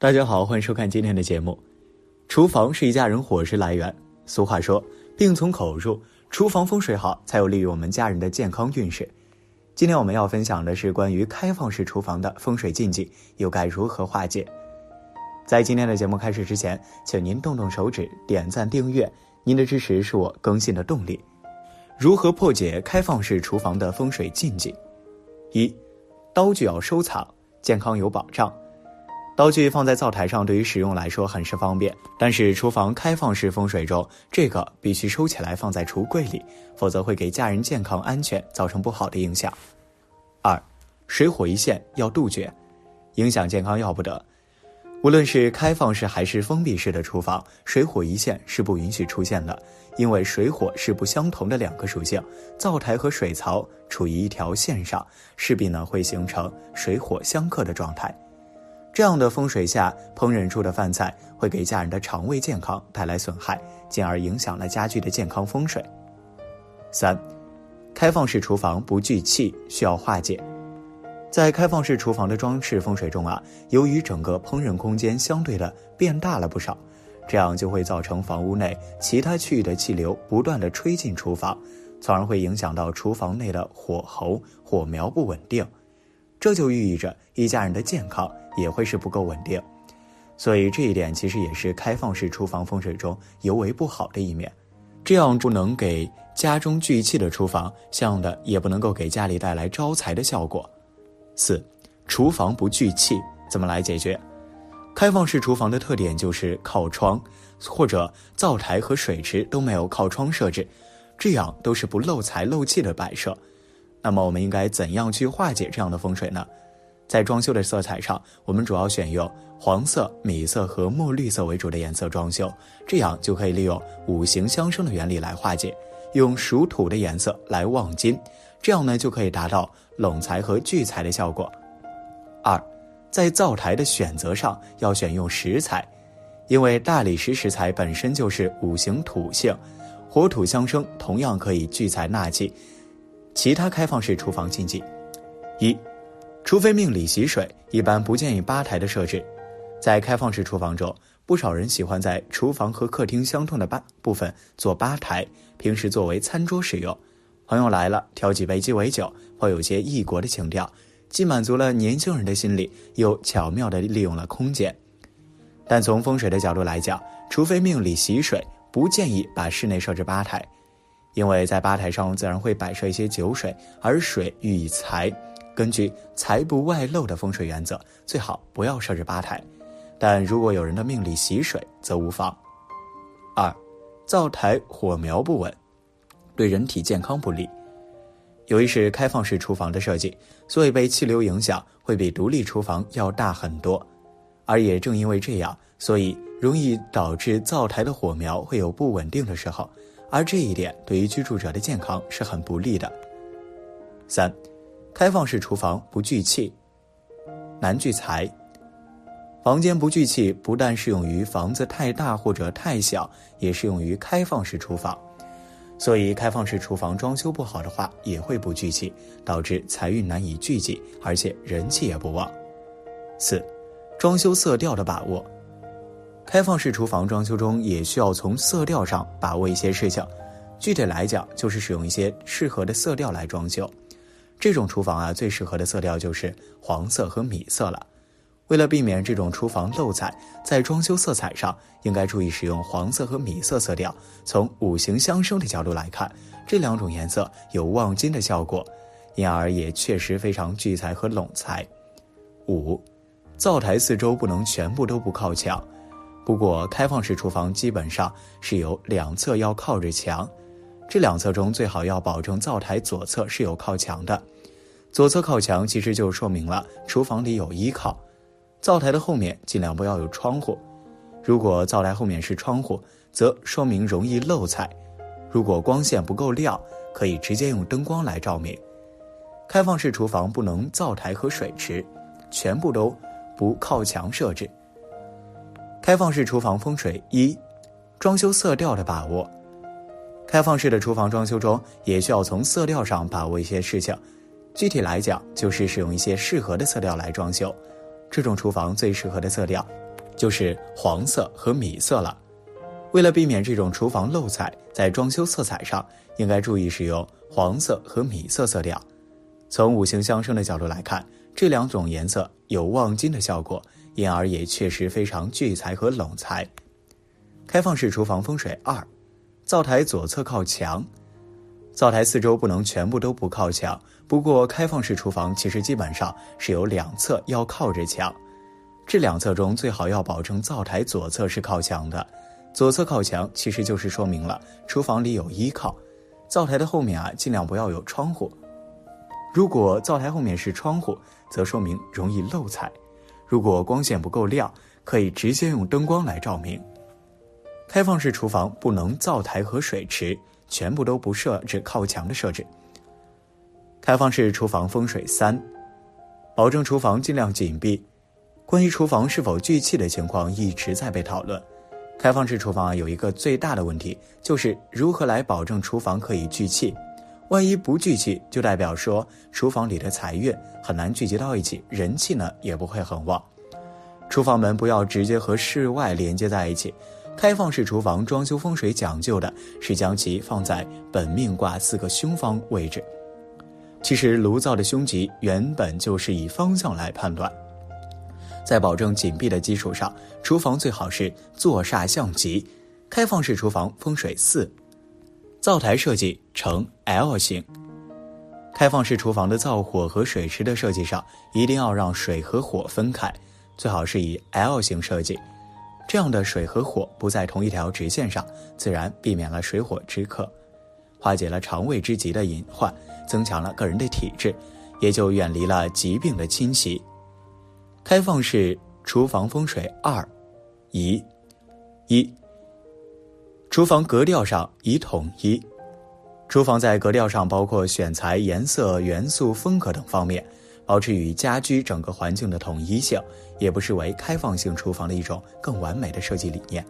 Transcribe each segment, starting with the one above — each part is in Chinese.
大家好，欢迎收看今天的节目。厨房是一家人伙食来源。俗话说，病从口入，厨房风水好，才有利于我们家人的健康运势。今天我们要分享的是关于开放式厨房的风水禁忌，又该如何化解？在今天的节目开始之前，请您动动手指点赞订阅，您的支持是我更新的动力。如何破解开放式厨房的风水禁忌？一，刀具要收藏，健康有保障。刀具放在灶台上，对于使用来说很是方便。但是厨房开放式风水中，这个必须收起来放在橱柜里，否则会给家人健康安全造成不好的影响。二，水火一线要杜绝，影响健康要不得。无论是开放式还是封闭式的厨房，水火一线是不允许出现的，因为水火是不相同的两个属性，灶台和水槽处于一条线上，势必呢会形成水火相克的状态。这样的风水下烹饪出的饭菜会给家人的肠胃健康带来损害，进而影响了家居的健康风水。三，开放式厨房不聚气需要化解。在开放式厨房的装饰风水中啊，由于整个烹饪空间相对的变大了不少，这样就会造成房屋内其他区域的气流不断的吹进厨房，从而会影响到厨房内的火候、火苗不稳定。这就寓意着一家人的健康也会是不够稳定，所以这一点其实也是开放式厨房风水中尤为不好的一面。这样不能给家中聚气的厨房，相应的也不能够给家里带来招财的效果。四，厨房不聚气怎么来解决？开放式厨房的特点就是靠窗，或者灶台和水池都没有靠窗设置，这样都是不漏财漏气的摆设。那么我们应该怎样去化解这样的风水呢？在装修的色彩上，我们主要选用黄色、米色和墨绿色为主的颜色装修，这样就可以利用五行相生的原理来化解。用属土的颜色来旺金，这样呢就可以达到拢财和聚财的效果。二，在灶台的选择上要选用石材，因为大理石石材本身就是五行土性，火土相生，同样可以聚财纳气。其他开放式厨房禁忌：一，除非命里喜水，一般不建议吧台的设置。在开放式厨房中，不少人喜欢在厨房和客厅相通的吧部分做吧台，平时作为餐桌使用。朋友来了，挑几杯鸡尾酒，颇有些异国的情调，既满足了年轻人的心理，又巧妙地利用了空间。但从风水的角度来讲，除非命里喜水，不建议把室内设置吧台。因为在吧台上自然会摆设一些酒水，而水寓意财，根据财不外露的风水原则，最好不要设置吧台。但如果有人的命里喜水，则无妨。二，灶台火苗不稳，对人体健康不利。由于是开放式厨房的设计，所以被气流影响会比独立厨房要大很多。而也正因为这样，所以容易导致灶台的火苗会有不稳定的时候。而这一点对于居住者的健康是很不利的。三，开放式厨房不聚气，难聚财。房间不聚气，不但适用于房子太大或者太小，也适用于开放式厨房。所以，开放式厨房装修不好的话，也会不聚气，导致财运难以聚集，而且人气也不旺。四，装修色调的把握。开放式厨房装修中也需要从色调上把握一些事情，具体来讲就是使用一些适合的色调来装修。这种厨房啊，最适合的色调就是黄色和米色了。为了避免这种厨房漏彩，在装修色彩上应该注意使用黄色和米色色调。从五行相生的角度来看，这两种颜色有旺金的效果，因而也确实非常聚财和拢财。五，灶台四周不能全部都不靠墙。不过，开放式厨房基本上是有两侧要靠着墙，这两侧中最好要保证灶台左侧是有靠墙的。左侧靠墙其实就说明了厨房里有依靠。灶台的后面尽量不要有窗户，如果灶台后面是窗户，则说明容易漏财。如果光线不够亮，可以直接用灯光来照明。开放式厨房不能灶台和水池全部都不靠墙设置。开放式厨房风水一，装修色调的把握。开放式的厨房装修中，也需要从色调上把握一些事情。具体来讲，就是使用一些适合的色调来装修。这种厨房最适合的色调就是黄色和米色了。为了避免这种厨房漏彩，在装修色彩上应该注意使用黄色和米色色调。从五行相生的角度来看，这两种颜色有旺金的效果，因而也确实非常聚财和拢财。开放式厨房风水二，灶台左侧靠墙，灶台四周不能全部都不靠墙。不过，开放式厨房其实基本上是有两侧要靠着墙，这两侧中最好要保证灶台左侧是靠墙的。左侧靠墙，其实就是说明了厨房里有依靠。灶台的后面啊，尽量不要有窗户。如果灶台后面是窗户，则说明容易漏财。如果光线不够亮，可以直接用灯光来照明。开放式厨房不能灶台和水池全部都不设置靠墙的设置。开放式厨房风水三，保证厨房尽量紧闭。关于厨房是否聚气的情况一直在被讨论。开放式厨房啊有一个最大的问题，就是如何来保证厨房可以聚气。万一不聚气，就代表说厨房里的财运很难聚集到一起，人气呢也不会很旺。厨房门不要直接和室外连接在一起。开放式厨房装修风水讲究的是将其放在本命卦四个凶方位置。其实炉灶的凶吉原本就是以方向来判断，在保证紧闭的基础上，厨房最好是坐煞向吉。开放式厨房风水四，灶台设计呈 L 型。开放式厨房的灶火和水池的设计上，一定要让水和火分开，最好是以 L 型设计，这样的水和火不在同一条直线上，自然避免了水火之克，化解了肠胃之疾的隐患。增强了个人的体质，也就远离了疾病的侵袭。开放式厨房风水二，宜一。厨房格调上已统一。厨房在格调上包括选材、颜色、元素、风格等方面，保持与家居整个环境的统一性，也不失为开放性厨房的一种更完美的设计理念。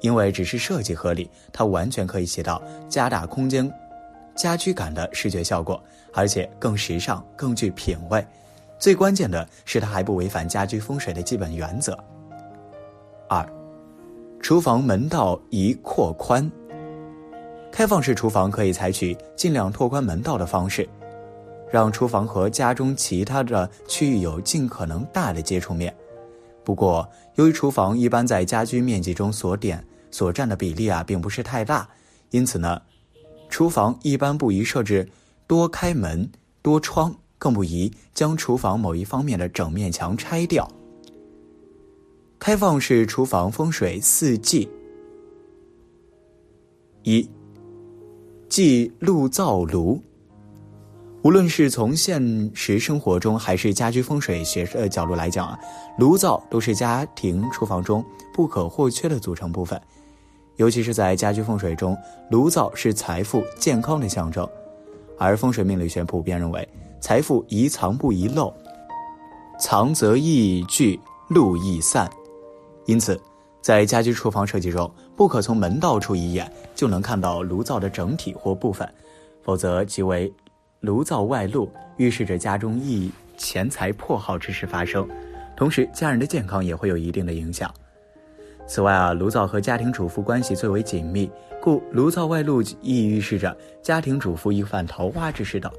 因为只是设计合理，它完全可以起到加大空间。家居感的视觉效果，而且更时尚、更具品味。最关键的是，它还不违反家居风水的基本原则。二，厨房门道宜扩宽。开放式厨房可以采取尽量拓宽门道的方式，让厨房和家中其他的区域有尽可能大的接触面。不过，由于厨房一般在家居面积中所点所占的比例啊，并不是太大，因此呢。厨房一般不宜设置多开门、多窗，更不宜将厨房某一方面的整面墙拆掉。开放式厨房风水四忌：一、忌路灶炉。无论是从现实生活中，还是家居风水学的角度来讲啊，炉灶都是家庭厨房中不可或缺的组成部分。尤其是在家居风水中，炉灶是财富、健康的象征，而风水命理学普遍认为，财富宜藏不宜漏，藏则易聚，露易散。因此，在家居厨房设计中，不可从门道处一眼就能看到炉灶的整体或部分，否则即为炉灶外露，预示着家中易钱财破耗之事发生，同时家人的健康也会有一定的影响。此外啊，炉灶和家庭主妇关系最为紧密，故炉灶外露亦预示着家庭主妇易犯桃花之事等。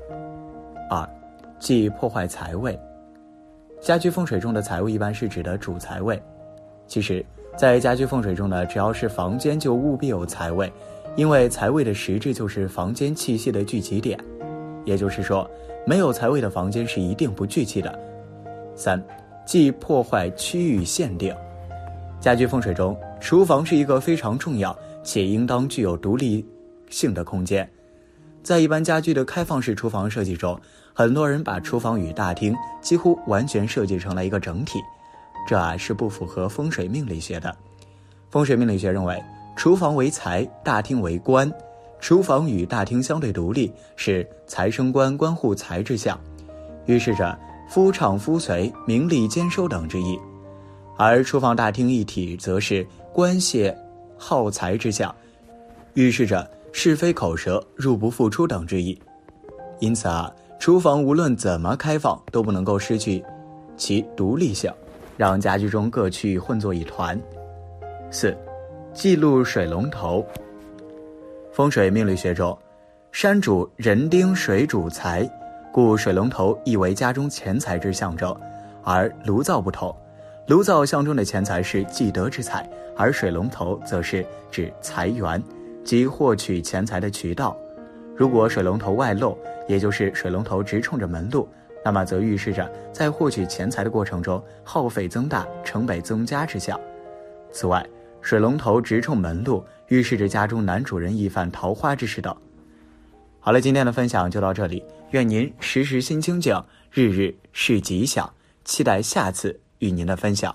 二，忌破坏财位。家居风水中的财位一般是指的主财位。其实，在家居风水中呢，只要是房间就务必有财位，因为财位的实质就是房间气息的聚集点。也就是说，没有财位的房间是一定不聚气的。三，忌破坏区域限定。家居风水中，厨房是一个非常重要且应当具有独立性的空间。在一般家居的开放式厨房设计中，很多人把厨房与大厅几乎完全设计成了一个整体，这啊是不符合风水命理学的。风水命理学认为，厨房为财，大厅为官，厨房与大厅相对独立，是财生官，官护财之象，预示着夫唱夫随、名利兼收等之意。而厨房大厅一体，则是官泄耗财之象，预示着是非口舌、入不敷出等之意。因此啊，厨房无论怎么开放，都不能够失去其独立性。让家居中各区域混作一团。四，记录水龙头。风水命理学中，山主人丁，水主财，故水龙头亦为家中钱财之象征。而炉灶不同，炉灶象征的钱财是积德之财，而水龙头则是指财源，即获取钱财的渠道。如果水龙头外漏，也就是水龙头直冲着门路，那么则预示着在获取钱财的过程中耗费增大、成本增加之象。此外，水龙头直冲门路，预示着家中男主人易犯桃花之事等。好了，今天的分享就到这里，愿您时时心清静，日日是吉祥，期待下次与您的分享。